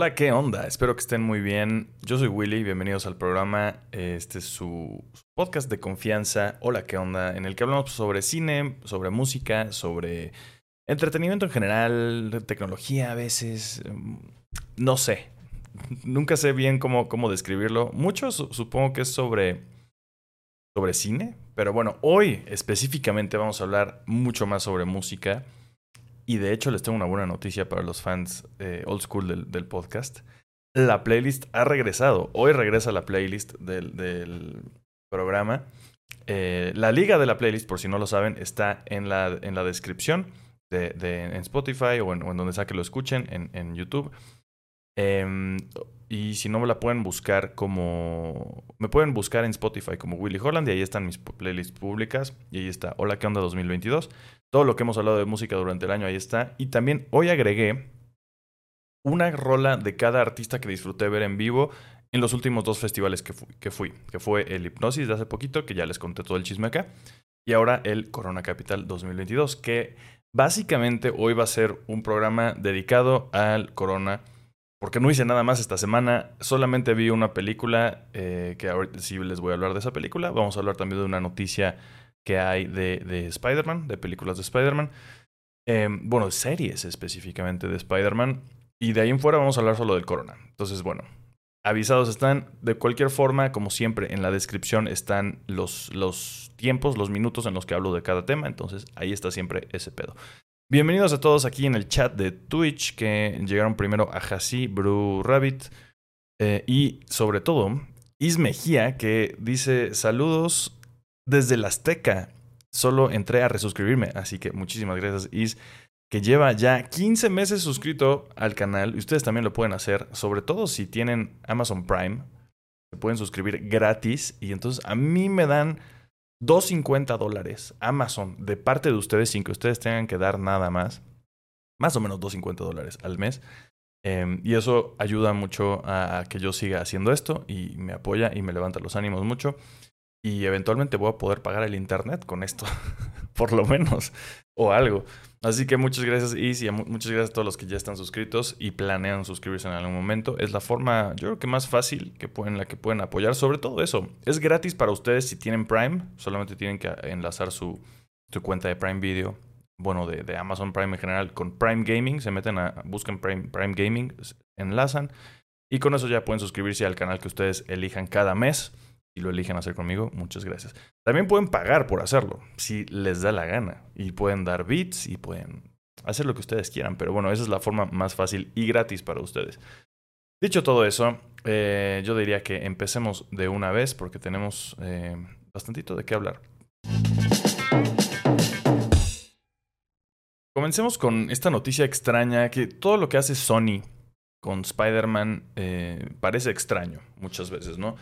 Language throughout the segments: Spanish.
Hola, ¿qué onda? Espero que estén muy bien. Yo soy Willy, bienvenidos al programa. Este es su podcast de confianza. Hola, ¿qué onda? En el que hablamos sobre cine, sobre música, sobre entretenimiento en general, tecnología a veces. mm, No sé. Nunca sé bien cómo, cómo describirlo. Mucho su- supongo que es sobre, sobre cine. Pero bueno, hoy específicamente vamos a hablar mucho más sobre música. Y de hecho les tengo una buena noticia para los fans eh, old school del, del podcast. La playlist ha regresado. Hoy regresa la playlist del, programa. Eh, la liga de la playlist, por si no lo saben, está en la, en la descripción de, de- en Spotify o en, o en donde sea que lo escuchen, en, en YouTube. Em, y si no me la pueden buscar como... Me pueden buscar en Spotify como Willy Holland y ahí están mis playlists públicas. Y ahí está Hola, ¿qué onda 2022? Todo lo que hemos hablado de música durante el año ahí está. Y también hoy agregué una rola de cada artista que disfruté ver en vivo en los últimos dos festivales que fui, que fui, que fue el Hipnosis de hace poquito, que ya les conté todo el chisme acá, y ahora el Corona Capital 2022, que básicamente hoy va a ser un programa dedicado al Corona, porque no hice nada más esta semana, solamente vi una película, eh, que ahorita sí les voy a hablar de esa película, vamos a hablar también de una noticia que hay de, de Spider-Man, de películas de Spider-Man, eh, bueno, series específicamente de Spider-Man, y de ahí en fuera vamos a hablar solo del Corona. Entonces, bueno, avisados están. De cualquier forma, como siempre, en la descripción están los, los tiempos, los minutos en los que hablo de cada tema. Entonces, ahí está siempre ese pedo. Bienvenidos a todos aquí en el chat de Twitch, que llegaron primero a Hasi, Bru Rabbit, eh, y sobre todo, Is Mejía, que dice saludos desde la Azteca. Solo entré a resuscribirme, así que muchísimas gracias, Is que lleva ya 15 meses suscrito al canal. Y ustedes también lo pueden hacer, sobre todo si tienen Amazon Prime. Se pueden suscribir gratis y entonces a mí me dan 2.50 dólares Amazon de parte de ustedes sin que ustedes tengan que dar nada más. Más o menos 2.50 dólares al mes. Eh, y eso ayuda mucho a, a que yo siga haciendo esto y me apoya y me levanta los ánimos mucho. Y eventualmente voy a poder pagar el internet con esto, por lo menos, o algo. Así que muchas gracias, Is, y muchas gracias a todos los que ya están suscritos y planean suscribirse en algún momento. Es la forma, yo creo que más fácil que pueden, la que pueden apoyar. Sobre todo eso, es gratis para ustedes si tienen Prime. Solamente tienen que enlazar su, su cuenta de Prime Video. Bueno, de, de Amazon Prime en general, con Prime Gaming. Se meten a, buscan Prime, Prime Gaming, enlazan. Y con eso ya pueden suscribirse al canal que ustedes elijan cada mes. Si lo eligen hacer conmigo, muchas gracias. También pueden pagar por hacerlo, si les da la gana. Y pueden dar bits y pueden hacer lo que ustedes quieran. Pero bueno, esa es la forma más fácil y gratis para ustedes. Dicho todo eso, eh, yo diría que empecemos de una vez porque tenemos eh, bastantito de qué hablar. Comencemos con esta noticia extraña que todo lo que hace Sony con Spider-Man eh, parece extraño muchas veces, ¿no?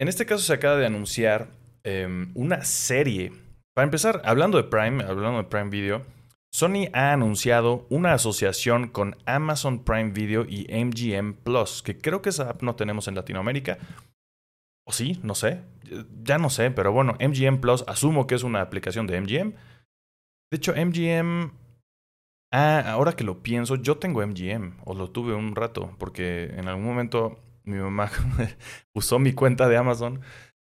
En este caso se acaba de anunciar eh, una serie. Para empezar, hablando de Prime, hablando de Prime Video, Sony ha anunciado una asociación con Amazon Prime Video y MGM Plus, que creo que esa app no tenemos en Latinoamérica. O sí, no sé. Ya no sé, pero bueno, MGM Plus asumo que es una aplicación de MGM. De hecho, MGM... Ah, ahora que lo pienso, yo tengo MGM, o lo tuve un rato, porque en algún momento mi mamá usó mi cuenta de Amazon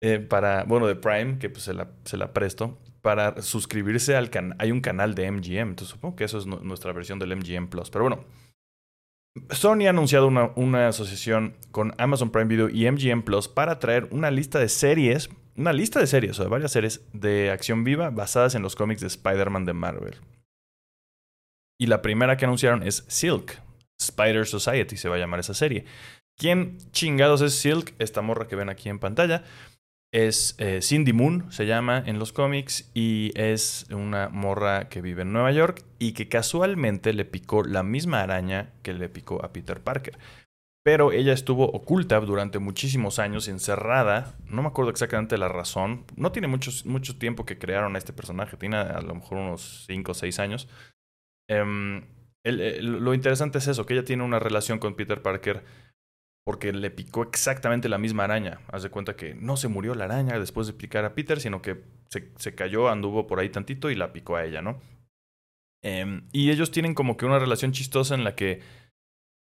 eh, para, bueno, de Prime, que pues se la, presto, para suscribirse al canal. Hay un canal de MGM, entonces supongo que eso es nu- nuestra versión del MGM Plus. Pero bueno, Sony ha anunciado una, una asociación con Amazon Prime Video y MGM Plus para traer una lista de series, una lista de series, o de varias series de acción viva basadas en los cómics de Spider-Man de Marvel. Y la primera que anunciaron es Silk, Spider Society se va a llamar esa serie. ¿Quién chingados es Silk? Esta morra que ven aquí en pantalla. Es eh, Cindy Moon, se llama en los cómics, y es una morra que vive en Nueva York y que casualmente le picó la misma araña que le picó a Peter Parker. Pero ella estuvo oculta durante muchísimos años, encerrada. No me acuerdo exactamente la razón. No tiene mucho, mucho tiempo que crearon a este personaje. Tiene a lo mejor unos 5 o 6 años. Em, lo interesante es eso, que ella tiene una relación con Peter Parker porque le picó exactamente la misma araña. Haz de cuenta que no se murió la araña después de picar a Peter, sino que se, se cayó, anduvo por ahí tantito y la picó a ella, ¿no? Em, y ellos tienen como que una relación chistosa en la que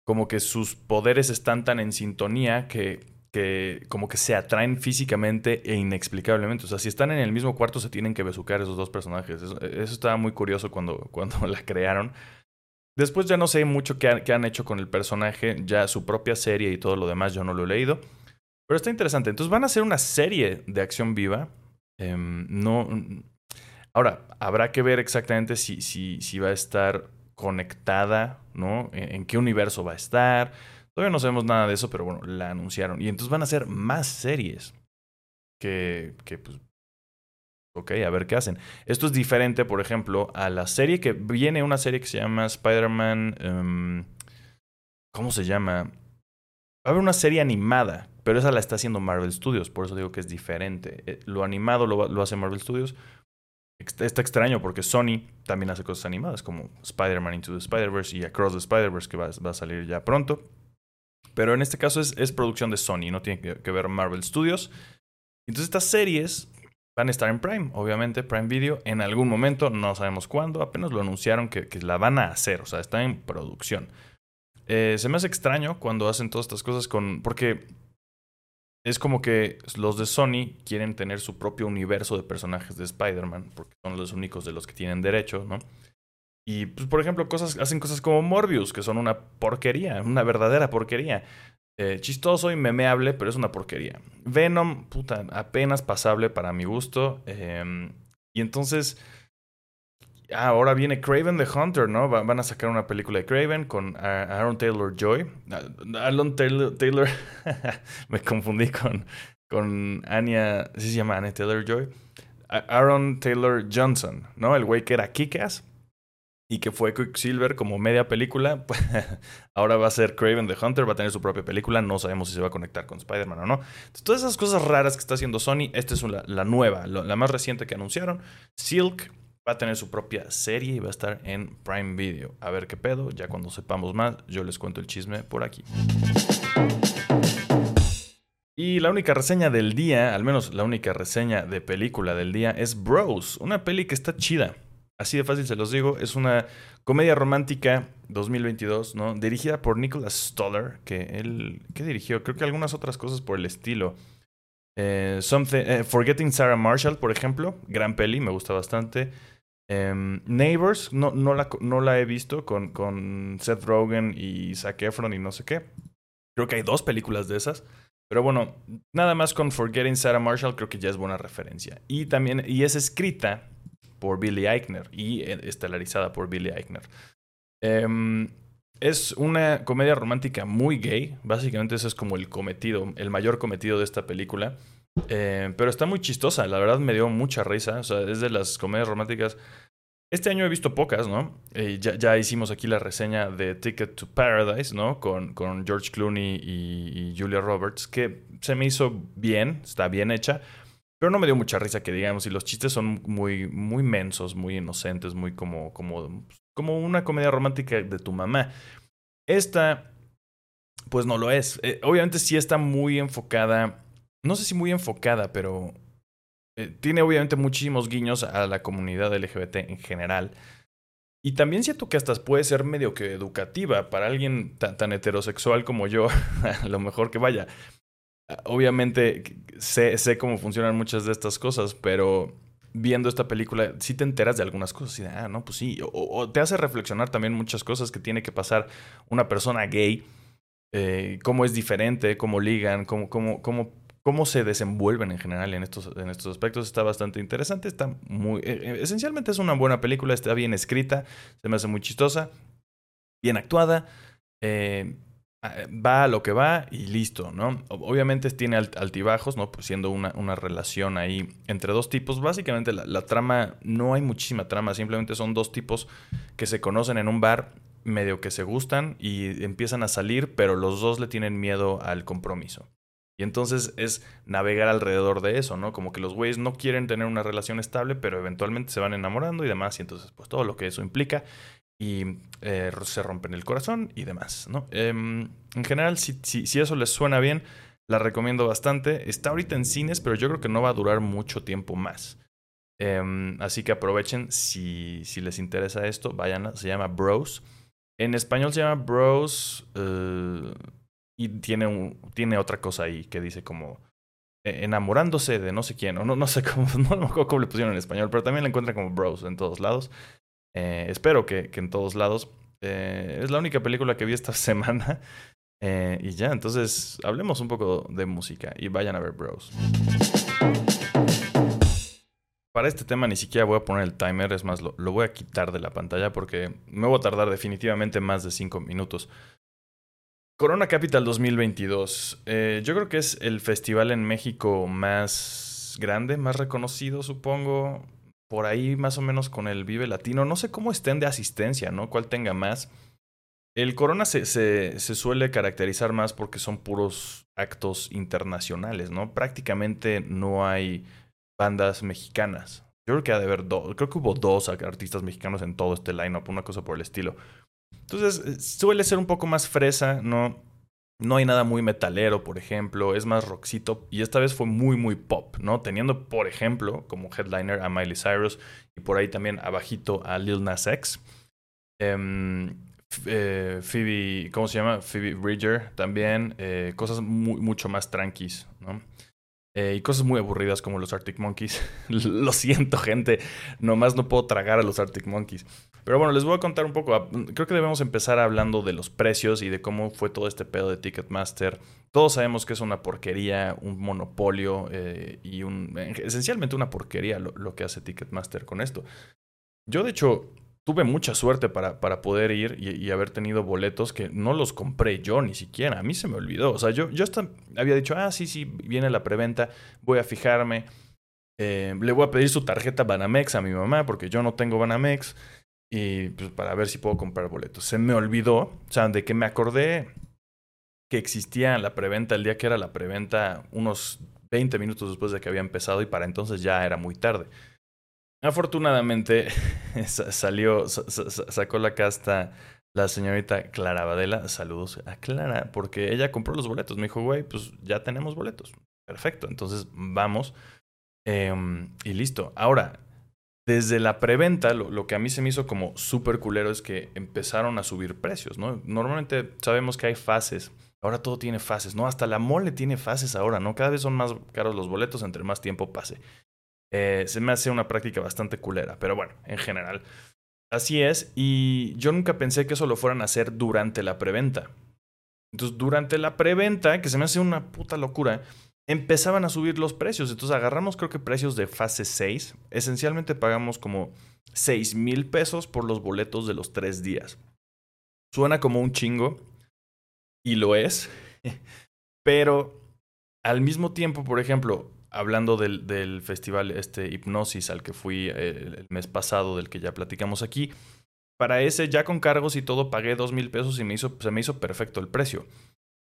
como que sus poderes están tan en sintonía que, que como que se atraen físicamente e inexplicablemente. O sea, si están en el mismo cuarto se tienen que besucar esos dos personajes. Eso, estaba muy curioso cuando, cuando la crearon. Después ya no sé mucho qué, han hecho con el personaje, ya su propia serie y todo lo demás yo no lo he leído. Pero está interesante. Entonces van a hacer una serie de acción viva. Em, no. Ahora, habrá que ver exactamente si, va a estar conectada, ¿no? En, qué universo va a estar. Todavía no sabemos nada de eso, pero bueno, la anunciaron. Y entonces van a hacer más series. Que, que pues, Ok, a ver qué hacen. Esto es diferente, por ejemplo, a la serie que viene una serie que se llama Spider-Man. Em, ¿Cómo se llama? Va a haber una serie animada, pero esa la está haciendo Marvel Studios, por eso digo que es diferente. Eh, lo animado lo, hace Marvel Studios. Está extraño porque Sony también hace cosas animadas como Spider-Man Into the Spider-Verse y Across the Spider-Verse que va, a salir ya pronto. Pero en este caso es, es producción de Sony, no tiene que, que, ver Marvel Studios. Entonces estas series van a estar en Prime, obviamente Prime Video, en algún momento, no sabemos cuándo, apenas lo anunciaron que, la van a hacer, o sea, está en producción. Eh, se me hace extraño cuando hacen todas estas cosas con... porque es como que los de Sony quieren tener su propio universo de personajes de Spider-Man, porque son los únicos de los que tienen derecho, ¿no? Y, pues, por ejemplo, cosas, hacen cosas como Morbius, que son una porquería, una verdadera porquería. Eh, chistoso y memeable, pero es una porquería. Venom, puta, apenas pasable para mi gusto. Em, y entonces, Ah, ahora viene Craven the Hunter, ¿no? van a sacar una película de Craven con Aaron Taylor Joy. Aaron Taylor, Taylor me confundí con, con Anya, ¿sí se llama Anya Taylor Joy? Aaron Taylor Johnson, ¿no? El güey que era Kikas y que fue Quicksilver como media película. ahora va a ser Craven the Hunter, va a tener su propia película. No sabemos si se va a conectar con Spider-Man o no. todas esas cosas raras que está haciendo Sony, esta es la, nueva, la más reciente que anunciaron. Silk va a tener su propia serie y va a estar en Prime Video. A ver qué pedo, ya cuando sepamos más, yo les cuento el chisme por aquí. Y la única reseña del día, al menos la única reseña de película del día, es Bros, una peli que está chida. Así de fácil se los digo, es una comedia romántica 2022, ¿no? Dirigida por Nicholas Stoller, que él, ¿qué dirigió? Creo que algunas otras cosas por el estilo. Eh, eh, Forgetting Sarah Marshall, por ejemplo, gran peli, me gusta bastante. Em, Neighbors, no, no, la, no la he visto con, con Seth Rogen y Zac Efron y no sé qué. Creo que hay dos películas de esas. Pero bueno, nada más con Forgetting Sarah Marshall creo que ya es buena referencia. Y también, y es escrita por Billy Eichner y eh, estelarizada por Billy Eichner. Em, es una comedia romántica muy gay. Básicamente ese es como el cometido, el mayor cometido de esta película. Eh, pero está muy chistosa, la verdad me dio mucha risa. O sea, es de las comedias románticas. Este año he visto pocas, ¿no? Eh, ya, ya, hicimos aquí la reseña de Ticket to Paradise, ¿no? Con, con George Clooney y, Julia Roberts, que se me hizo bien, está bien hecha, pero no me dio mucha risa que digamos, y los chistes son muy, muy mensos, muy inocentes, muy como, como, como una comedia romántica de tu mamá. Esta, pues no lo es. Eh, obviamente sí está muy enfocada no sé si muy enfocada, pero eh, tiene obviamente muchísimos guiños a la comunidad LGBT en general. Y también siento que hasta puede ser medio que educativa para alguien tan, heterosexual como yo, a lo mejor que vaya. Obviamente sé, sé, cómo funcionan muchas de estas cosas, pero viendo esta película sí te enteras de algunas cosas y de, ah, no, pues sí, o, te hace reflexionar también muchas cosas que tiene que pasar una persona gay, eh, cómo es diferente, cómo ligan, cómo, cómo, cómo cómo se desenvuelven en general en estos, en estos aspectos está bastante interesante. Está muy. Eh, eh, esencialmente es una buena película, está bien escrita, se me hace muy chistosa, bien actuada. Eh, va a lo que va y listo, ¿no? Obviamente tiene altibajos, ¿no? Pues siendo una, una relación ahí entre dos tipos. Básicamente la, la trama, no hay muchísima trama, simplemente son dos tipos que se conocen en un bar, medio que se gustan y empiezan a salir, pero los dos le tienen miedo al compromiso. Y entonces es navegar alrededor de eso, ¿no? Como que los güeyes no quieren tener una relación estable, pero eventualmente se van enamorando y demás. Y entonces, pues todo lo que eso implica. Y eh, se rompen el corazón y demás, ¿no? Em, en general, si, si, eso les suena bien, la recomiendo bastante. Está ahorita en cines, pero yo creo que no va a durar mucho tiempo más. Em, así que aprovechen si, si les interesa esto, vayan, se llama Bros. En español se llama Bros. Eh, y tiene, un, tiene otra cosa ahí que dice como eh, enamorándose de no sé quién, o no, no sé cómo, no, cómo le pusieron en español, pero también la encuentran como Bros en todos lados. Eh, espero que, que, en todos lados. es la única película que vi esta semana. y ya, entonces hablemos un poco de música y vayan a ver Bros. Para este tema ni siquiera voy a poner el timer, es más, lo, voy a quitar de la pantalla porque me voy a tardar definitivamente más de 5 minutos. Corona Capital 2022. Eh, yo creo que es el festival en México más grande, más reconocido, supongo. Por ahí más o menos con el Vive Latino. No sé cómo estén de asistencia, ¿no? Cuál tenga más. El Corona se, se, suele caracterizar más porque son puros actos internacionales, ¿no? Prácticamente no hay bandas mexicanas. Yo creo que ha de haber dos, creo que hubo dos artistas mexicanos en todo este lineup, una cosa por el estilo. Entonces, eh, suele ser un poco más fresa, no, no hay nada muy metalero, por ejemplo, es más rockcito y esta vez fue muy, muy pop, ¿no? Teniendo, por ejemplo, como headliner a Miley Cyrus y por ahí también abajito a Lil Nas X. Em, eh, Phoebe, ¿cómo se llama? Phoebe Bridger también, eh, cosas mucho más tranquis, ¿no? Eh, y cosas muy aburridas como los Arctic Monkeys. Lo siento, gente. Nomás no puedo tragar a los Arctic Monkeys. Pero bueno, les voy a contar un poco. Creo que debemos empezar hablando de los precios y de cómo fue todo este pedo de Ticketmaster. Todos sabemos que es una porquería, un monopolio eh, y un, esencialmente una porquería lo que hace Ticketmaster con esto. Yo, de hecho, tuve mucha suerte para, para poder ir y, haber tenido boletos que no los compré yo ni siquiera. A mí se me olvidó. O sea, yo, yo hasta había dicho, ah, sí, sí, viene la preventa, voy a fijarme. Eh, le voy a pedir su tarjeta Banamex a mi mamá porque yo no tengo Banamex. Y pues para ver si puedo comprar boletos. Se me olvidó, o sea, de que me acordé que existía la preventa el día que era la preventa, unos 20 minutos después de que había empezado y para entonces ya era muy tarde. Afortunadamente salió, sacó la casta la señorita Clara Badela. Saludos a Clara, porque ella compró los boletos. Me dijo, güey, pues ya tenemos boletos. Perfecto, entonces vamos. Em, y listo. Ahora, desde la preventa, lo, lo, que a mí se me hizo como súper culero es que empezaron a subir precios, ¿no? Normalmente sabemos que hay fases. Ahora todo tiene fases, ¿no? Hasta la mole tiene fases ahora, ¿no? Cada vez son más caros los boletos entre más tiempo pase. Eh, se me hace una práctica bastante culera, pero bueno, en general. Así es, y yo nunca pensé que eso lo fueran a hacer durante la preventa. Entonces, durante la preventa, que se me hace una puta locura, empezaban a subir los precios. Entonces, agarramos creo que precios de fase 6. Esencialmente pagamos como 6 mil pesos por los boletos de los tres días. Suena como un chingo, y lo es, pero al mismo tiempo, por ejemplo, hablando del, festival este Hipnosis al que fui eh, el, mes pasado, del que ya platicamos aquí, para ese ya con cargos y todo pagué dos mil pesos y me hizo, se me hizo perfecto el precio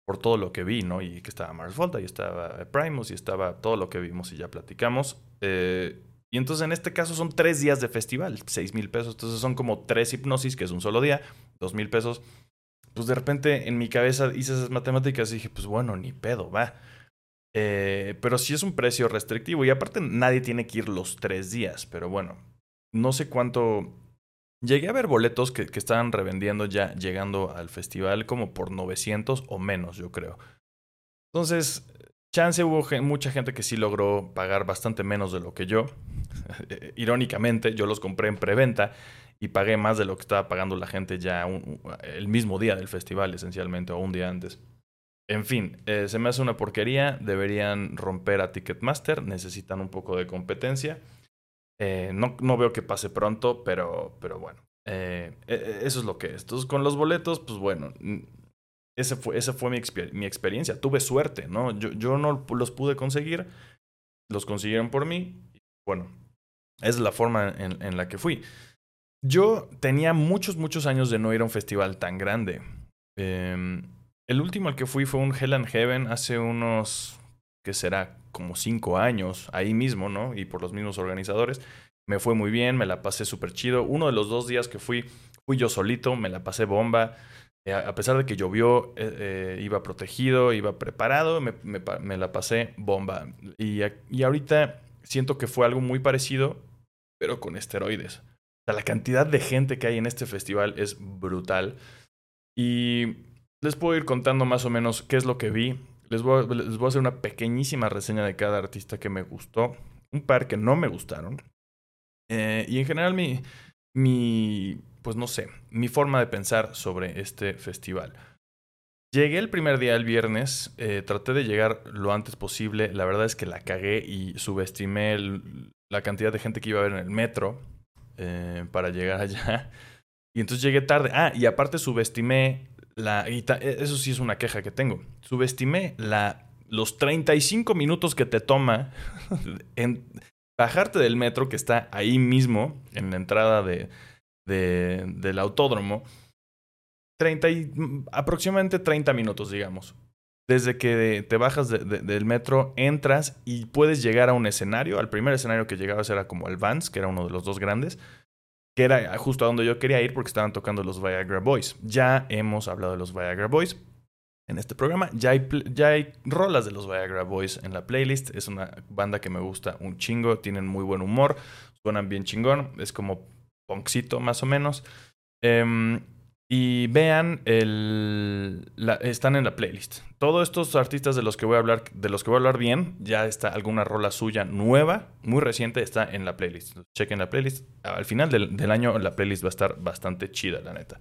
por todo lo que vi, ¿no? Y que estaba Mars Volta y estaba Primus y estaba todo lo que vimos y ya platicamos. Eh, y entonces en este caso son tres días de festival, seis mil pesos. Entonces son como tres hipnosis, que es un solo día, dos mil pesos. Pues de repente en mi cabeza hice esas matemáticas y dije, pues bueno, ni pedo, va. Eh, pero sí es un precio restrictivo y aparte nadie tiene que ir los tres días, pero bueno, no sé cuánto... Llegué a ver boletos que, que estaban revendiendo ya llegando al festival como por 900 o menos, yo creo. Entonces, chance hubo mucha gente que sí logró pagar bastante menos de lo que yo. Irónicamente, yo los compré en preventa y pagué más de lo que estaba pagando la gente ya el mismo día del festival, esencialmente, o un día antes. En fin, eh, se me hace una porquería. Deberían romper a Ticketmaster. Necesitan un poco de competencia. Eh, no, no, veo que pase pronto, pero, pero bueno. Eh, e, e, eso es lo que es. Entonces, con los boletos, pues bueno. Ese fue, esa fue mi, mi, experiencia. Tuve suerte, ¿no? Yo, yo no los pude conseguir. Los consiguieron por mí. Bueno, es la forma en, en la que fui. Yo tenía muchos, muchos años de no ir a un festival tan grande. Eh, el último al que fui fue un Hell and Heaven hace unos, que será como cinco años, ahí mismo, ¿no? Y por los mismos organizadores. Me fue muy bien, me la pasé súper chido. Uno de los dos días que fui, fui yo solito, me la pasé bomba. Eh, a pesar de que llovió, eh, eh, iba protegido, iba preparado, me, me, la pasé bomba. Y, y ahorita siento que fue algo muy parecido, pero con esteroides. O sea, la cantidad de gente que hay en este festival es brutal. Y les puedo ir contando más o menos qué es lo que vi. Les voy, a, hacer una pequeñísima reseña de cada artista que me gustó, un par que no me gustaron. Eh, y en general mi, mi, pues no sé, mi forma de pensar sobre este festival. Llegué el primer día, el viernes, eh, traté de llegar lo antes posible. La verdad es que la cagué y subestimé la cantidad de gente que iba a ver en el metro eh, para llegar allá. Y entonces llegué tarde. Ah, y aparte subestimé la... E, eso sí es una queja que tengo. Subestimé los 35 minutos que te toma bajarte del metro que está ahí mismo, en la entrada de, del autódromo 30 y, aproximadamente 30 minutos, digamos. Desde que te bajas del metro, entras y puedes llegar a un escenario. Al primer escenario que llegabas era como el Vans, que era uno de los dos grandes, que era justo a donde yo quería ir porque estaban tocando los Viagra Boys. Ya hemos hablado de los Viagra Boys en este programa. Ya hay, ya hay rolas de los Viagra Boys en la playlist. Es una banda que me gusta un chingo, tienen muy buen humor, suenan bien chingón, es como punkcito más o menos. Eh, y vean el están en la playlist. Todos estos artistas de los que voy a hablar, de los que voy a hablar bien, ya está alguna rola suya nueva, muy reciente, está en la playlist. Chequen la playlist. Al final del, año la playlist va a estar bastante chida, la neta.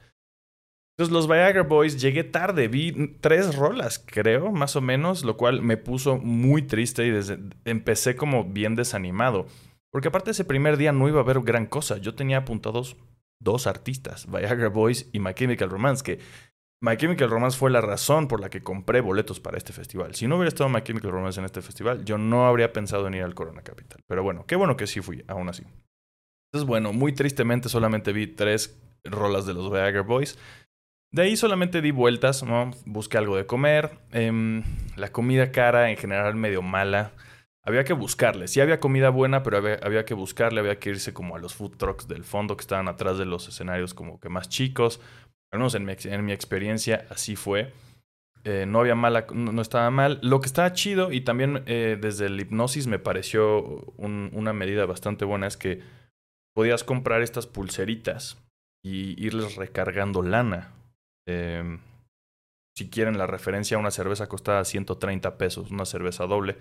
Entonces, los Viagra Boys llegué tarde, vi tres rolas, creo, más o menos, lo cual me puso muy triste y desde, empecé como bien desanimado. Porque aparte ese primer día no iba a haber gran cosa. Yo tenía apuntados dos artistas, Viagra Boys y My Chemical Romance, que My Chemical Romance fue la razón por la que compré boletos para este festival. Si no hubiera estado My Chemical Romance en este festival, yo no habría pensado en ir al Corona Capital. Pero bueno, qué bueno que sí fui, aún así. Entonces, bueno, muy tristemente solamente vi tres rolas de los Viagra Boys. De ahí solamente di vueltas, ¿no? busqué algo de comer. Em, la comida cara en general medio mala había que buscarle. Sí había comida buena, pero había, que buscarle, había que irse como a los food trucks del fondo que estaban atrás de los escenarios como que más chicos. Al menos en mi, en mi experiencia así fue. Eh, no había mala, no, estaba mal. Lo que estaba chido y también eh, desde el hipnosis me pareció una medida bastante buena es que podías comprar estas pulseritas y irles recargando lana. Em, si quieren la referencia, una cerveza costaba 130 pesos, una cerveza doble.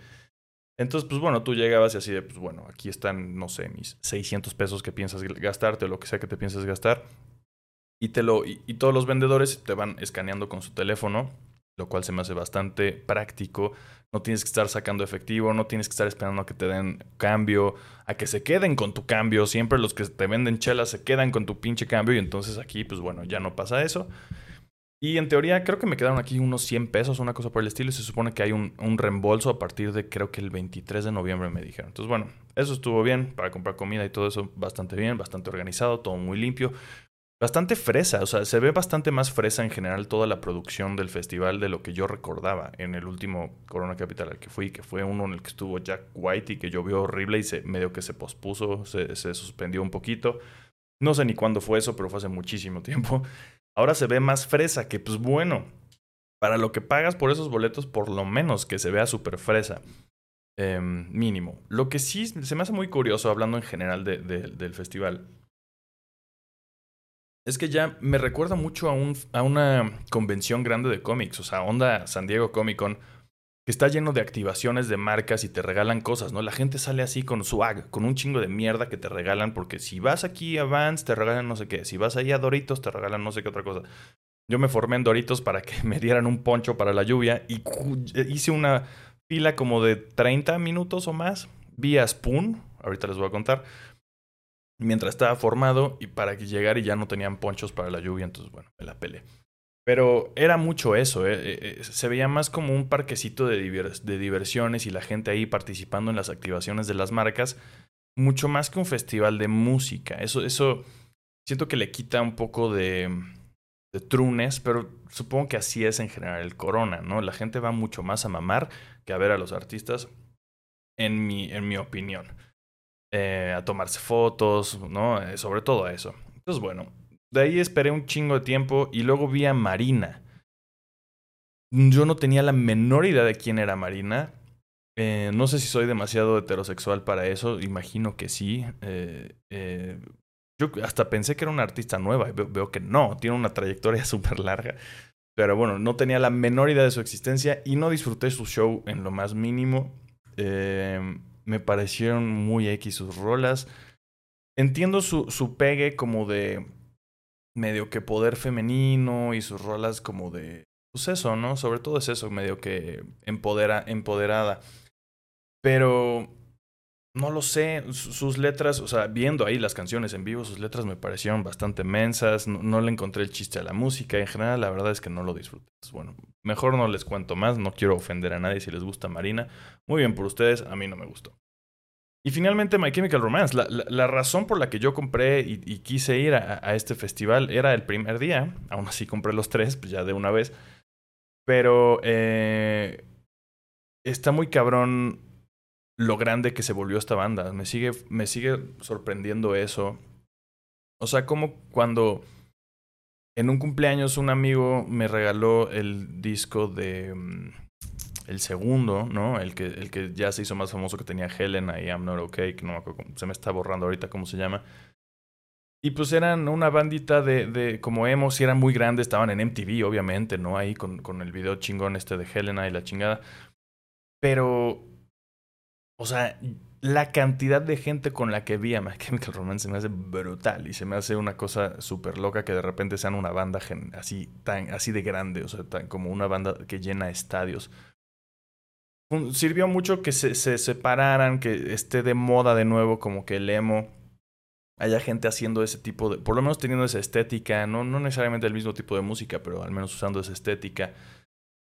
Entonces, pues bueno, tú llegabas y así de, pues bueno, aquí están, no sé, mis 600 pesos que piensas gastarte o lo que sea que te pienses gastar. Y, te lo, y, todos los vendedores te van escaneando con su teléfono, lo cual se me hace bastante práctico. No tienes que estar sacando efectivo, no tienes que estar esperando a que te den cambio, a que se queden con tu cambio. Siempre los que te venden chelas se quedan con tu pinche cambio y entonces aquí, pues bueno, ya no pasa eso. Y en teoría creo que me quedaron aquí unos 100 pesos, una cosa por el estilo, y se supone que hay un, reembolso a partir de creo que el 23 de noviembre me dijeron. Entonces bueno, eso estuvo bien para comprar comida y todo eso bastante bien, bastante organizado, todo muy limpio. Bastante fresa, o sea, se ve bastante más fresa en general toda la producción del festival de lo que yo recordaba en el último Corona Capital al que fui, que fue uno en el que estuvo Jack White y que llovió horrible y se, medio que se pospuso, se suspendió un poquito. No sé ni cuándo fue eso, pero fue hace muchísimo tiempo. Ahora se ve más fresa, que pues bueno, para lo que pagas por esos boletos, por lo menos que se vea súper fresa. Em, mínimo. Lo que sí se me hace muy curioso, hablando en general del festival, es que ya me recuerda mucho a, a una convención grande de cómics, o sea, onda San Diego Comic Con que está lleno de activaciones de marcas y te regalan cosas, ¿no? La gente sale así con swag, con un chingo de mierda que te regalan, porque si vas aquí a Vans te regalan no sé qué, si vas ahí a Doritos te regalan no sé qué otra cosa. Yo me formé en Doritos para que me dieran un poncho para la lluvia y hice una fila como de 30 minutos o más vía Spoon, ahorita les voy a contar, mientras estaba formado y para que llegara y ya no tenían ponchos para la lluvia, entonces bueno, me la pelé. Pero era mucho eso, ¿eh? Eh, eh, se veía más como un parquecito de, de, diversiones y la gente ahí participando en las activaciones de las marcas, mucho más que un festival de música. Eso, eso siento que le quita un poco de, de trunes, pero supongo que así es en general el corona, ¿no? La gente va mucho más a mamar que a ver a los artistas, en mi, en mi opinión. a tomarse fotos, ¿no? sobre todo a eso. Entonces, bueno, de ahí esperé un chingo de tiempo y luego vi a Marina. Yo no tenía la menor idea de quién era Marina. Eh, no sé si soy demasiado heterosexual para eso, imagino que sí. Eh, eh, Yo hasta pensé que era una artista nueva veo, que no, tiene una trayectoria súper larga. Pero bueno, no tenía la menor idea de su existencia y no disfruté su show en lo más mínimo. Me parecieron muy X sus rolas. Entiendo su, su pegue como de medio que poder femenino y sus rolas como de... Pues eso, ¿no? Sobre todo es eso, medio que empodera, empoderada. Pero no lo sé, sus letras, o sea, viendo ahí las canciones en vivo, sus letras me parecieron bastante mensas, no, le encontré el chiste a la música, en general la verdad es que no lo disfruté. bueno, mejor no les cuento más, no quiero ofender a nadie si les gusta Marina. Muy bien por ustedes, a mí no me gustó. Y finalmente My Chemical Romance, la, razón por la que yo compré y, quise ir a, a, este festival era el primer día, aún así compré los tres, pues ya de una vez, pero eh, está muy cabrón lo grande que se volvió esta banda. Me sigue, me sigue sorprendiendo eso. O sea, como cuando en un cumpleaños un amigo me regaló el disco de mm, el segundo, ¿no? El que, el que ya se hizo más famoso que tenía Helena y I'm Not Okay, que no me acuerdo, se me está borrando ahorita cómo se llama. Y pues eran una bandita de, de como emos y eran muy grandes, estaban en MTV, obviamente, ¿no? Ahí con, con el video chingón este de Helena y la chingada. Pero o sea, la cantidad de gente con la que vi a My Chemical Romance se me hace brutal y se me hace una cosa súper loca que de repente sean una banda así, tan, así de grande, o sea, tan, como una banda que llena estadios. Sirvió mucho que se, se separaran, que esté de moda de nuevo como que el emo. Haya gente haciendo ese tipo de, por lo menos teniendo esa estética, no, no necesariamente el mismo tipo de música, pero al menos usando esa estética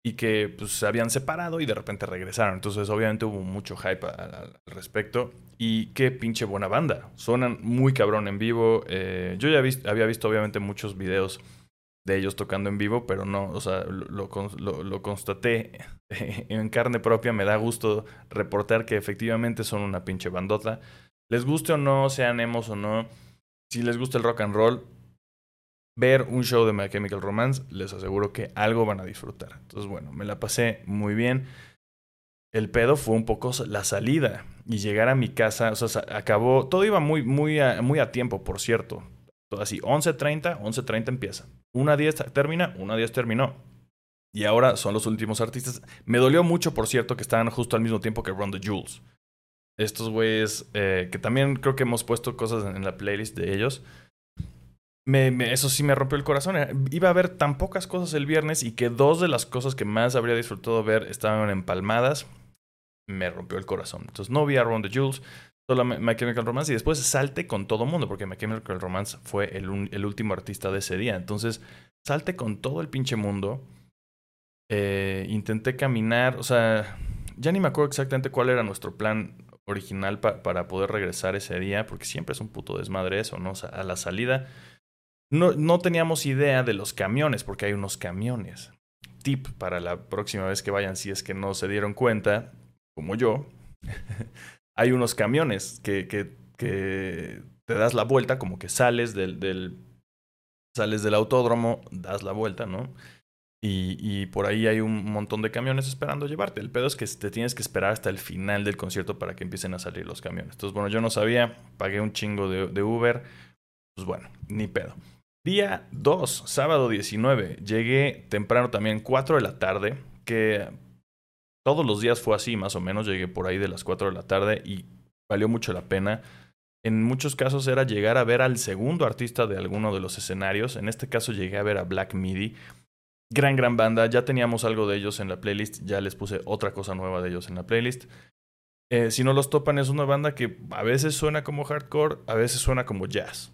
y que pues, se habían separado y de repente regresaron. Entonces, obviamente hubo mucho hype al, respecto. Y qué pinche buena banda. Suenan muy cabrón en vivo. Eh, yo ya había visto, obviamente, muchos videos de ellos tocando en vivo, pero no, o sea, lo, lo, constaté en carne propia. Me da gusto reportar que efectivamente son una pinche bandota. Les guste o no, sean emos o no, si les gusta el rock and roll, ver un show de My Chemical Romance, les aseguro que algo van a disfrutar. Entonces, bueno, me la pasé muy bien. El pedo fue un poco la salida y llegar a mi casa, o sea, acabó, todo iba muy, muy, muy a tiempo, por cierto. Todo así, 11.30, 11.30 empieza. Una 10 termina, una 10 terminó. Y ahora son los últimos artistas. Me dolió mucho, por cierto, que estaban justo al mismo tiempo que Run the Jules. Estos güeyes, eh, que también creo que hemos puesto cosas en la playlist de ellos eso sí me rompió el corazón. Iba a ver tan pocas cosas el viernes y que dos de las cosas que más habría disfrutado ver estaban empalmadas. Me rompió el corazón. Entonces no vi a Ron the Jules, solo My Chemical Romance y después salte con todo mundo porque My Chemical Romance fue el, último artista de ese día. Entonces salte con todo el pinche mundo. Eh, intenté caminar, o sea, ya ni me acuerdo exactamente cuál era nuestro plan original para poder regresar ese día, porque siempre es un puto desmadre eso, ¿no? O a la salida no, no teníamos idea de los camiones, porque hay unos camiones. Tip para la próxima vez que vayan, si es que no se dieron cuenta, como yo, hay unos camiones que, que, te das la vuelta, como que sales del, del, sales del autódromo, das la vuelta, ¿no? Y, y, por ahí hay un montón de camiones esperando llevarte. El pedo es que te tienes que esperar hasta el final del concierto para que empiecen a salir los camiones. Entonces, bueno, yo no sabía, pagué un chingo de, de Uber. Pues bueno, ni pedo. Día 2, sábado 19. Llegué temprano también, 4 de la tarde, que todos los días fue así, más o menos. Llegué por ahí de las 4 de la tarde y valió mucho la pena. En muchos casos era llegar a ver al segundo artista de alguno de los escenarios. En este caso llegué a ver a Black Midi. Gran, gran banda. Ya teníamos algo de ellos en la playlist. Ya les puse otra cosa nueva de ellos en la playlist. Eh, si no los topan, es una banda que a veces suena como hardcore, a veces suena como jazz.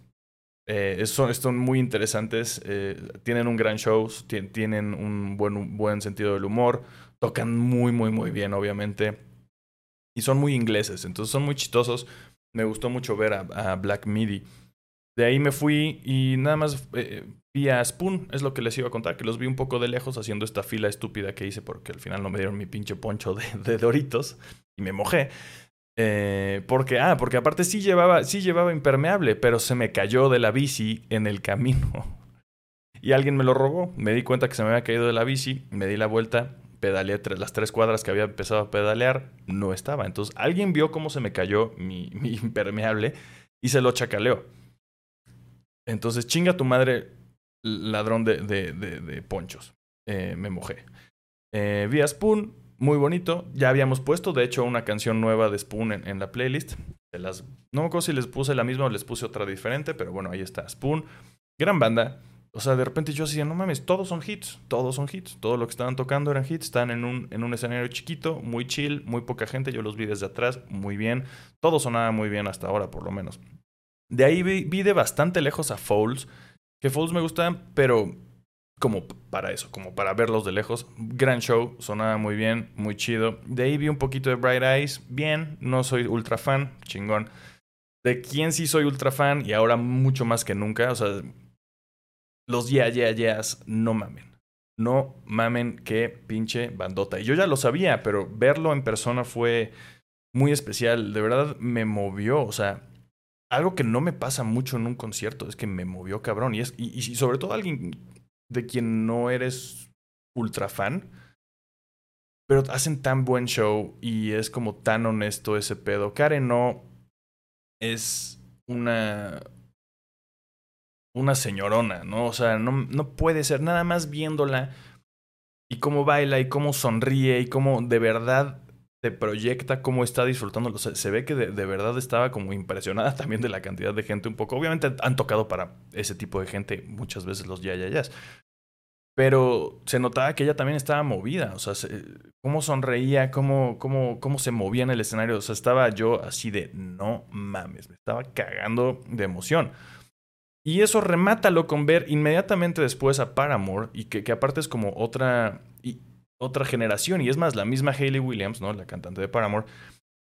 Eh, son, muy interesantes, eh, tienen un gran show, tienen un buen, un buen sentido del humor, tocan muy, muy, muy bien, obviamente. Y son muy ingleses, entonces son muy chistosos. Me gustó mucho ver a, Black Midi. De ahí me fui y nada más eh, vi a Spoon, es lo que les iba a contar, que los vi un poco de lejos haciendo esta fila estúpida que hice porque al final no me dieron mi pinche poncho de, de Doritos y me mojé. Eh, porque, ah, porque aparte sí llevaba, sí llevaba impermeable, pero se me cayó de la bici en el camino. Y alguien me lo robó. Me di cuenta que se me había caído de la bici, me di la vuelta, pedaleé las tres cuadras que había empezado a pedalear, no estaba. Entonces alguien vio cómo se me cayó mi, impermeable y se lo chacaleó. Entonces, chinga tu madre, ladrón de, de, ponchos. Eh, me mojé. Eh, vi a Spoon, muy bonito. Ya habíamos puesto, de hecho, una canción nueva de Spoon en, la playlist. no me si les puse la misma o les puse otra diferente, pero bueno, ahí está. Spoon, gran banda. O sea, de repente yo decía, no mames, todos son hits, todos son hits. Todo lo que estaban tocando eran hits. Están en un, en un escenario chiquito, muy chill, muy poca gente. Yo los vi desde atrás, muy bien. Todo sonaba muy bien hasta ahora, por lo menos. De ahí vi, de bastante lejos a Fouls, que Fouls me gustan, pero como para eso, como para verlos de lejos. Gran show, sonaba muy bien, muy chido. De ahí vi un poquito de Bright Eyes, bien, no soy ultra fan, chingón. De quién sí soy ultra fan y ahora mucho más que nunca, o sea, los yeah, yeah, yeahs, no mamen. No mamen, qué pinche bandota. Y yo ya lo sabía, pero verlo en persona fue muy especial. De verdad me movió. O sea, algo que no me pasa mucho en un concierto es que me movió cabrón. Y, es, y, sobre todo alguien de quien no eres ultra fan. Pero hacen tan buen show y es como tan honesto ese pedo. Karen no es una una señorona, ¿no? O sea, no, no puede ser nada más viéndola y cómo baila y cómo sonríe y cómo de verdad te proyecta cómo está disfrutando. O sea, se ve que de, verdad estaba como impresionada también de la cantidad de gente un poco. Obviamente han tocado para ese tipo de gente muchas veces los ya, ya, ya. Pero se notaba que ella también estaba movida. O sea, cómo sonreía, cómo, cómo, cómo se movía en el escenario. O sea, estaba yo así de no mames, me estaba cagando de emoción. Y eso remátalo con ver inmediatamente después a Paramore, y que, que aparte es como otra, y, otra generación. Y es más, la misma Hayley Williams, ¿no? La cantante de Paramore,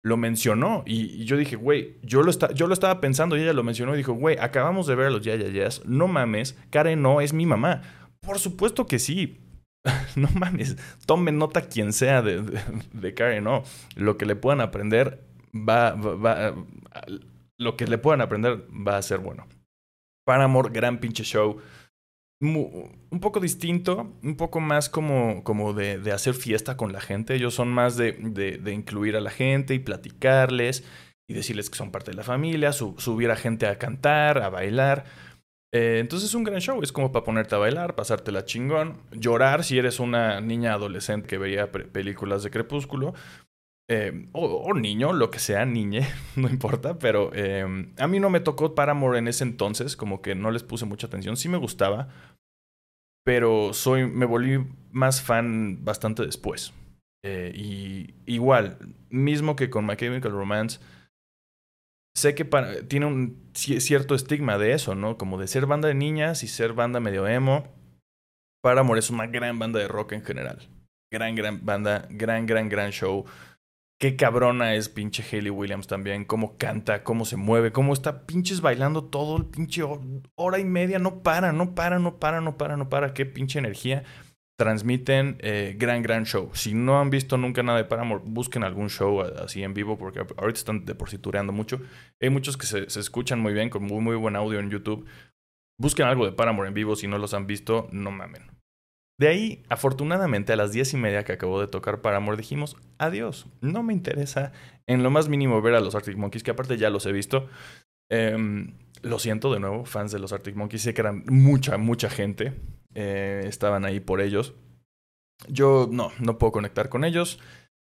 lo mencionó. Y, yo dije, güey, yo, lo yo lo estaba pensando y ella lo mencionó y dijo, güey, acabamos de ver a los Yayayas, no mames, Karen no es mi mamá. Por supuesto que sí. no mames, tome nota quien sea de, de, Karen no. Lo que le puedan aprender va, va, lo que le puedan aprender va a ser bueno. Paramore, gran pinche show. un poco distinto, un poco más como, como de, hacer fiesta con la gente. Ellos son más de, de, incluir a la gente y platicarles y decirles que son parte de la familia, subir a gente a cantar, a bailar. Eh, entonces es un gran show, es como para ponerte a bailar, pasártela chingón, llorar si eres una niña adolescente que veía películas de crepúsculo, eh, o, niño, lo que sea, niñe, no importa, pero eh, a mí no me tocó Paramore en ese entonces, como que no les puse mucha atención, sí me gustaba, pero soy, me volví más fan bastante después. Eh, y igual, mismo que con My Chemical Romance, sé que tiene un cierto estigma de eso, ¿no? Como de ser banda de niñas y ser banda medio emo. Paramore es una gran banda de rock en general. Gran, gran banda, gran, gran, gran show. Qué cabrona es pinche Hayley Williams también, cómo canta, cómo se mueve, cómo está pinches bailando todo el pinche hora y media, no para, no para, no para, no para, no para, qué pinche energía. Transmiten eh, gran, gran show. Si no han visto nunca nada de Paramore, busquen algún show así en vivo, porque ahorita están depositureando mucho. Hay muchos que se, se escuchan muy bien, con muy, muy buen audio en YouTube. Busquen algo de Paramore en vivo, si no los han visto, no mamen. De ahí, afortunadamente, a las diez y media que acabó de tocar Paramore, dijimos, adiós, no me interesa en lo más mínimo ver a los Arctic Monkeys, que aparte ya los he visto. Em, lo siento de nuevo, fans de los Arctic Monkeys, sé que eran mucha, mucha gente, eh, estaban ahí por ellos. Yo no, no puedo conectar con ellos,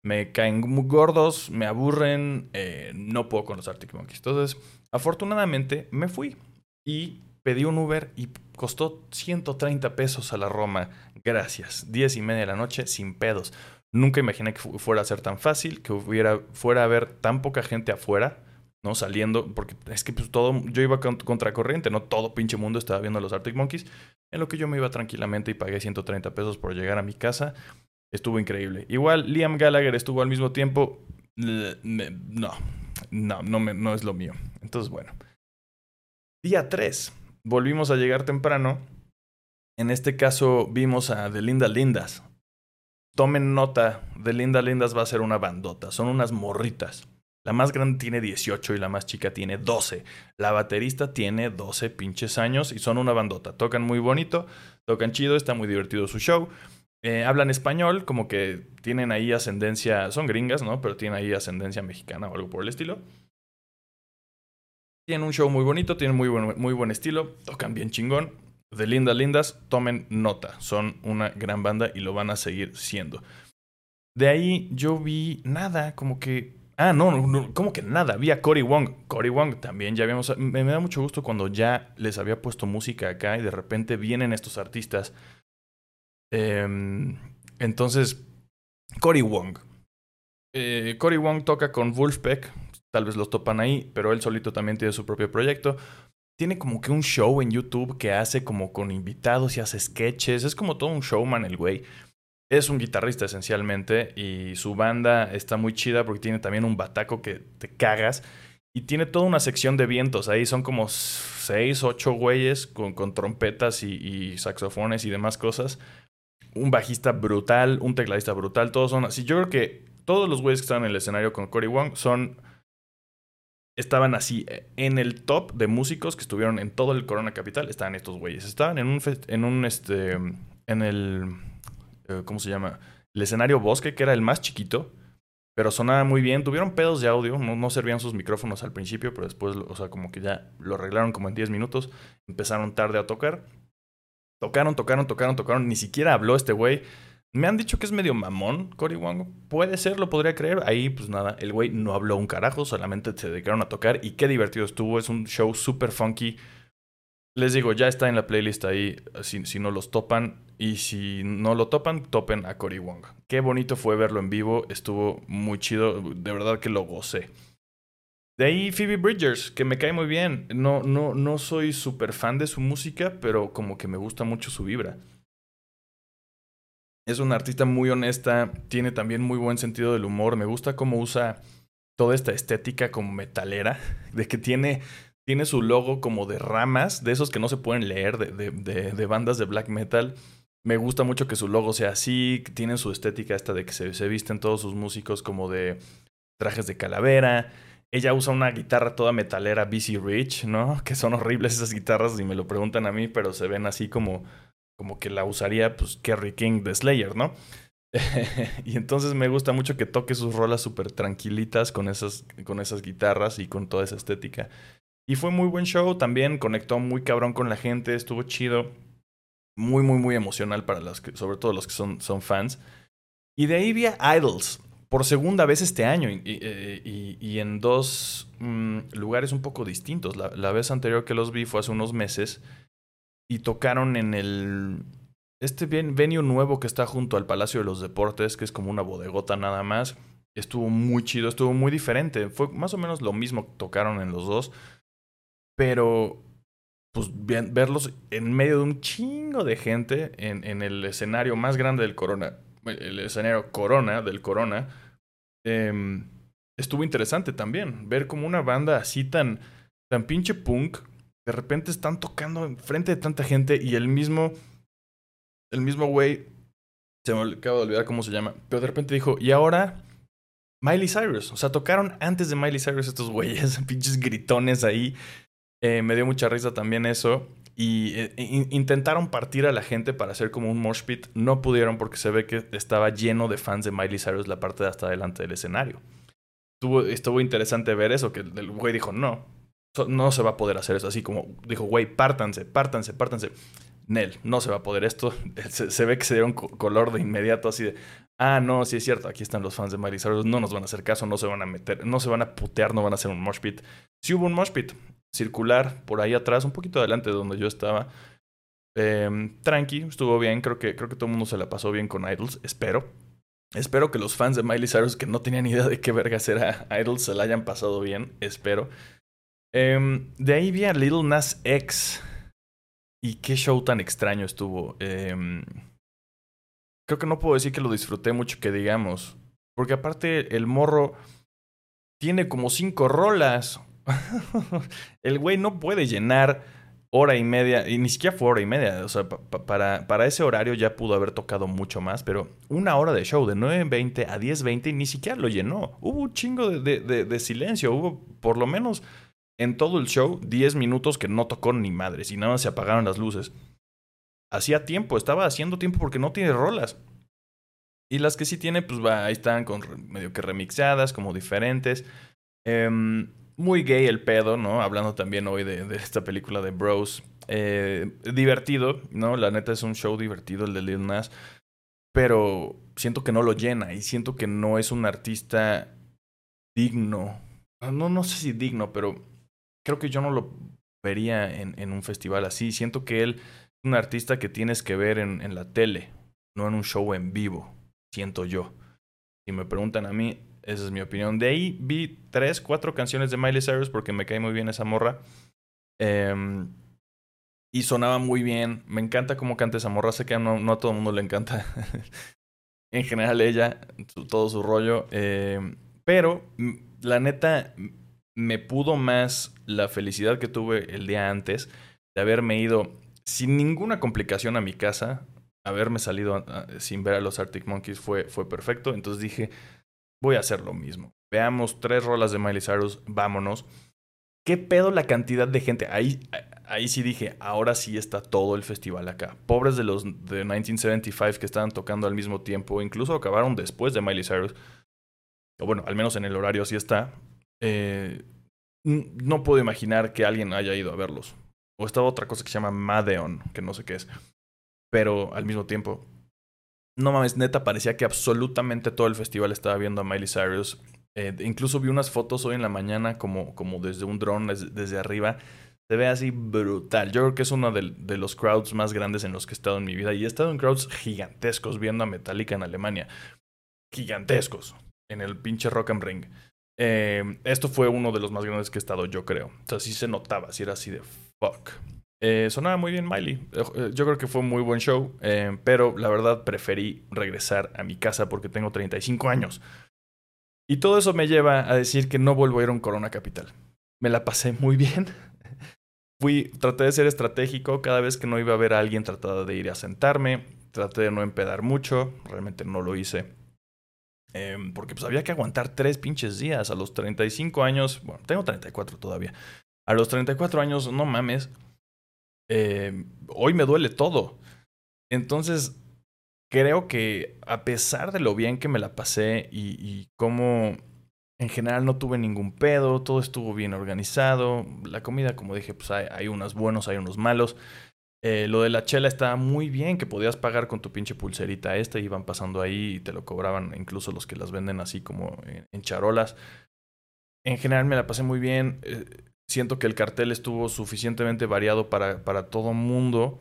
me caen muy gordos, me aburren, eh, no puedo con los Arctic Monkeys. Entonces, afortunadamente, me fui y pedí un Uber y costó 130 pesos a la Roma. Gracias. Diez y media de la noche sin pedos. Nunca imaginé que fuera a ser tan fácil, que hubiera, fuera a haber tan poca gente afuera, ¿no? Saliendo, porque es que pues todo, yo iba contracorriente, no todo pinche mundo estaba viendo los Arctic Monkeys, en lo que yo me iba tranquilamente y pagué 130 pesos por llegar a mi casa. Estuvo increíble. Igual Liam Gallagher estuvo al mismo tiempo. No, no, no, me, es lo mío. Entonces, bueno. Día 3 volvimos a llegar temprano. En este caso vimos a The Linda Lindas. Tomen nota, The Linda Lindas va a ser una bandota. Son unas morritas. La más grande tiene 18 y la más chica tiene 12. La baterista tiene 12 pinches años y son una bandota. Tocan muy bonito, tocan chido, está muy divertido su show. Eh, hablan español, como que tienen ahí ascendencia, son gringas, ¿no? Pero tienen ahí ascendencia mexicana o algo por el estilo. Tienen un show muy bonito, tienen muy buen, muy buen estilo, tocan bien chingón. De Lindas Lindas, tomen nota. Son una gran banda y lo van a seguir siendo. De ahí yo vi nada, como que. Ah, no, como que nada. Vi a Cory Wong. Cory Wong también ya habíamos. Me, me, da mucho gusto cuando ya les había puesto música acá y de repente vienen estos artistas. Eh, entonces, Cory Wong. Eh, Cory Wong toca con Wolfpack. Tal vez los topan ahí, pero él solito también tiene su propio proyecto tiene como que un show en YouTube que hace como con invitados y hace sketches. Es como todo un showman el güey. Es un guitarrista esencialmente y su banda está muy chida porque tiene también un bataco que te cagas. Y tiene toda una sección de vientos. Ahí son como seis, ocho güeyes con, trompetas y, y, saxofones y demás cosas. Un bajista brutal, un tecladista brutal. Todos son así. Yo creo que todos los güeyes que están en el escenario con Cory Wong son estaban así eh, en el top de músicos que estuvieron en todo el Corona Capital. Estaban estos güeyes. Estaban en un, en un este, en el, eh, ¿cómo se llama? El escenario Bosque, que era el más chiquito, pero sonaba muy bien. Tuvieron pedos de audio, no, no servían sus micrófonos al principio, pero después, o sea, como que ya lo arreglaron como en 10 minutos. Empezaron tarde a tocar. Tocaron, tocaron, tocaron, tocaron. Ni siquiera habló este güey. Me han dicho que es medio mamón, Cory Wong. Puede ser, lo podría creer. Ahí, pues nada, el güey no habló un carajo, solamente se dedicaron a tocar. Y qué divertido estuvo. Es un show súper funky. Les digo, ya está en la playlist ahí, si, si, no los topan. Y si no lo topan, topen a Cory Wong. Qué bonito fue verlo en vivo. Estuvo muy chido. De verdad que lo gocé. De ahí Phoebe Bridgers, que me cae muy bien. No, no, no soy súper fan de su música, pero como que me gusta mucho su vibra. Es una artista muy honesta, tiene también muy buen sentido del humor. Me gusta cómo usa toda esta estética como metalera, de que tiene, tiene su logo como de ramas, de esos que no se pueden leer, de, de, de, bandas de black metal. Me gusta mucho que su logo sea así, que tiene su estética esta de que se, se visten todos sus músicos como de trajes de calavera. Ella usa una guitarra toda metalera BC Rich, ¿no? Que son horribles esas guitarras y me lo preguntan a mí, pero se ven así como como que la usaría pues Kerry King de Slayer, ¿no? y entonces me gusta mucho que toque sus rolas súper tranquilitas con esas, con esas guitarras y con toda esa estética. Y fue muy buen show también, conectó muy cabrón con la gente, estuvo chido. Muy, muy, muy emocional para los que, sobre todo los que son, son fans. Y de ahí vi a Idols por segunda vez este año y, y, y en dos mmm, lugares un poco distintos. La, la vez anterior que los vi fue hace unos meses y tocaron en el este venue nuevo que está junto al Palacio de los Deportes, que es como una bodegota nada más. Estuvo muy chido, estuvo muy diferente. Fue más o menos lo mismo que tocaron en los dos. Pero, pues, bien, verlos en medio de un chingo de gente en, en, el escenario más grande del Corona, el escenario Corona del Corona, eh, estuvo interesante también. Ver como una banda así tan, tan pinche punk de repente están tocando enfrente de tanta gente y el mismo, el mismo güey, se me acaba de olvidar cómo se llama, pero de repente dijo, y ahora Miley Cyrus, o sea, tocaron antes de Miley Cyrus estos güeyes, pinches gritones ahí. Eh, me dio mucha risa también eso. Y eh, in intentaron partir a la gente para hacer como un mosh pit. No pudieron porque se ve que estaba lleno de fans de Miley Cyrus la parte de hasta adelante del escenario. Estuvo, estuvo interesante ver eso, que el güey dijo, no, no se va a poder hacer eso. Así como dijo, güey, pártanse, pártanse, pártanse. Nel, no se va a poder esto. Se, ve que se dieron color de inmediato, así de, ah, no, sí es cierto, aquí están los fans de Miley Cyrus, no nos van a hacer caso, no se van a meter, no se van a putear, no van a hacer un mosh pit. Sí hubo un mosh pit circular por ahí atrás, un poquito adelante de donde yo estaba. Eh, tranqui, estuvo bien, creo que, creo que todo el mundo se la pasó bien con Idols, espero. Espero que los fans de Miley Cyrus que no tenían idea de qué vergas era Idols se la hayan pasado bien, espero. Um, de ahí vi a Little Nas X. Y qué show tan extraño estuvo. Um, creo que no puedo decir que lo disfruté mucho, que digamos. Porque aparte, el morro tiene como cinco rolas. el güey no puede llenar hora y media, y ni siquiera fue hora y media. O sea, pa para, para ese horario ya pudo haber tocado mucho más, pero una hora de show de 9.20 a 10.20 ni siquiera lo llenó. Hubo un chingo de, de silencio. Hubo por lo menos en todo el show 10 minutos que no tocó ni madres y nada más se apagaron las luces. Hacía tiempo, estaba haciendo tiempo porque no tiene rolas. Y las que sí tiene, pues va, ahí están con medio que remixadas, como diferentes. Eh, muy gay el pedo, ¿no? Hablando también hoy de, esta película de Bros. Eh, divertido, ¿no? La neta es un show divertido el de Lil Nas. Pero siento que no lo llena y siento que no es un artista digno. No, no sé si digno, pero creo que yo no lo vería en, un festival así. Siento que él es un artista que tienes que ver en, la tele, no en un show en vivo. Siento yo. Si me preguntan a mí, esa es mi opinión. De ahí vi tres, cuatro canciones de Miley Cyrus porque me cae muy bien esa morra. Em, y sonaba muy bien. Me encanta cómo canta esa morra. Sé que no, no a todo el mundo le encanta. en general ella, todo su rollo. Em, pero la neta, me pudo más la felicidad que tuve el día antes de haberme ido sin ninguna complicación a mi casa. Haberme salido sin ver a los Arctic Monkeys fue, fue perfecto. Entonces dije, voy a hacer lo mismo. Veamos tres rolas de Miley Cyrus, vámonos. ¿Qué pedo la cantidad de gente? Ahí, ahí sí dije, ahora sí está todo el festival acá. Pobres de los de 1975 que estaban tocando al mismo tiempo, incluso acabaron después de Miley Cyrus. O bueno, al menos en el horario sí está. Eh, no puedo imaginar que alguien haya ido a verlos. O estaba otra cosa que se llama Madeon, que no sé qué es. Pero al mismo tiempo, no mames, neta, parecía que absolutamente todo el festival estaba viendo a Miley Cyrus. Eh, incluso vi unas fotos hoy en la mañana como, como desde un drone, desde, arriba. Se ve así brutal. Yo creo que es uno de, de, los crowds más grandes en los que he estado en mi vida. Y he estado en crowds gigantescos viendo a Metallica en Alemania. Gigantescos. En el pinche Rock and Ring. Eh, esto fue uno de los más grandes que he estado, yo creo. O sea, sí se notaba, sí era así de fuck. Eh, sonaba muy bien Miley. Eh, yo creo que fue un muy buen show, eh, pero la verdad preferí regresar a mi casa porque tengo 35 años. Y todo eso me lleva a decir que no vuelvo a ir a un Corona Capital. Me la pasé muy bien. Fui, traté de ser estratégico. Cada vez que no iba a ver a alguien, trataba de ir a sentarme. Traté de no empedar mucho. Realmente no lo hice. Em, porque pues había que aguantar tres pinches días. A los 35 años, bueno, tengo 34 todavía. A los 34 años, no mames eh, hoy me duele todo. Entonces, creo que a pesar de lo bien que me la pasé y, y cómo en general no tuve ningún pedo, todo estuvo bien organizado, la comida, como dije, pues hay, hay unos buenos, hay unos malos. Eh, lo de la chela estaba muy bien, que podías pagar con tu pinche pulserita esta, iban pasando ahí y te lo cobraban, incluso los que las venden así como en, charolas. En general me la pasé muy bien. Eh, Siento que el cartel estuvo suficientemente variado para, para todo mundo.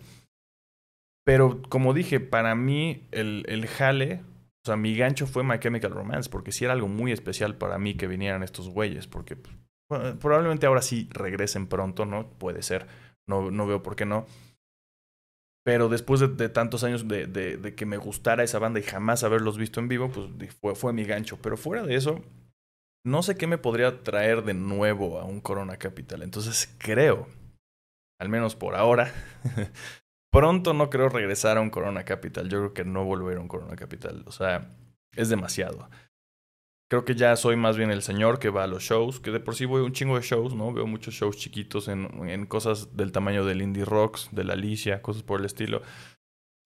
Pero como dije, para mí el, el jale, o sea, mi gancho fue My Chemical Romance, porque sí era algo muy especial para mí que vinieran estos güeyes, porque probablemente ahora sí regresen pronto, ¿no? Puede ser, no, no veo por qué no. Pero después de, tantos años de, que me gustara esa banda y jamás haberlos visto en vivo, pues fue, fue mi gancho. Pero fuera de eso, no sé qué me podría traer de nuevo a un Corona Capital. Entonces creo, al menos por ahora, pronto no creo regresar a un Corona Capital. Yo creo que no volver a un Corona Capital. O sea, es demasiado. Creo que ya soy más bien el señor que va a los shows, que de por sí voy a un chingo de shows, ¿no? Veo muchos shows chiquitos en, en cosas del tamaño del Indie Rocks, de la Alicia, cosas por el estilo.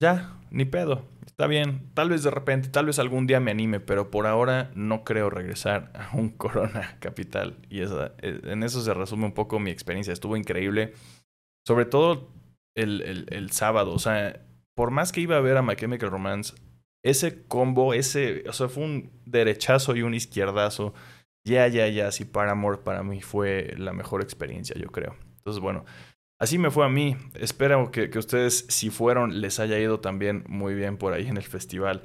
Ya, ni pedo. Está bien. Tal vez de repente, tal vez algún día me anime, pero por ahora no creo regresar a un Corona Capital. Y eh, en eso se resume un poco mi experiencia. Estuvo increíble. Sobre todo el, el, el sábado. O sea, por más que iba a ver a My Chemical Romance, ese combo, ese, o sea, fue un derechazo y un izquierdazo. Ya, ya, ya, sí, Paramore para mí fue la mejor experiencia, yo creo. Entonces, bueno, Así me fue a mí. Espero que, que ustedes, si fueron, les haya ido también muy bien por ahí en el festival.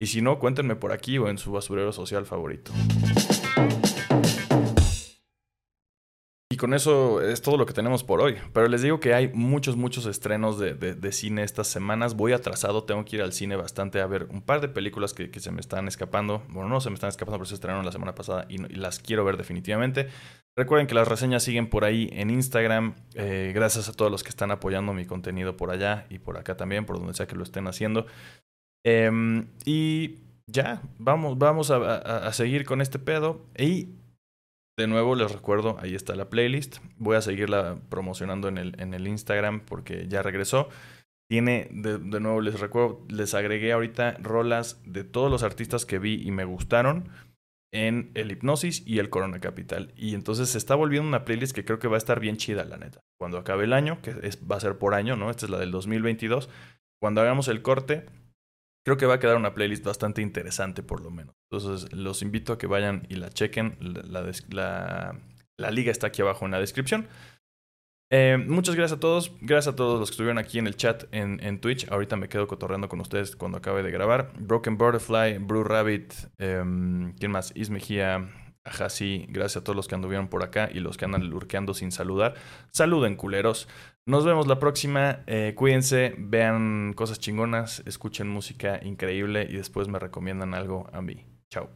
Y si no, cuéntenme por aquí o en su basurero social favorito. Con eso es todo lo que tenemos por hoy. Pero les digo que hay muchos, muchos estrenos de, de, cine estas semanas. Voy atrasado, tengo que ir al cine bastante a ver un par de películas que, se me están escapando. Bueno, no se me están escapando, pero se estrenaron la semana pasada y, y las quiero ver definitivamente. Recuerden que las reseñas siguen por ahí en Instagram. Eh, gracias a todos los que están apoyando mi contenido por allá y por acá también, por donde sea que lo estén haciendo. Em, y ya, vamos, vamos a, a, seguir con este pedo. Y de nuevo les recuerdo, ahí está la playlist. Voy a seguirla promocionando en el, en el Instagram porque ya regresó. Tiene, de, de nuevo les recuerdo, les agregué ahorita rolas de todos los artistas que vi y me gustaron en el Hipnosis y el Corona Capital. Y entonces se está volviendo una playlist que creo que va a estar bien chida, la neta. Cuando acabe el año, que es, va a ser por año, ¿no? Esta es la del 2022. Cuando hagamos el corte, creo que va a quedar una playlist bastante interesante, por lo menos. Entonces los invito a que vayan y la chequen. La, la, liga está aquí abajo en la descripción. Eh, muchas gracias a todos. Gracias a todos los que estuvieron aquí en el chat en, en Twitch. Ahorita me quedo cotorreando con ustedes cuando acabe de grabar. Broken Butterfly, Blue Rabbit, em, ¿quién más? Ismejía, Ajasi. Gracias a todos los que anduvieron por acá y los que andan lurqueando sin saludar. Saluden, culeros. Nos vemos la próxima. Eh, cuídense, vean cosas chingonas, escuchen música increíble y después me recomiendan algo a mí. Chao.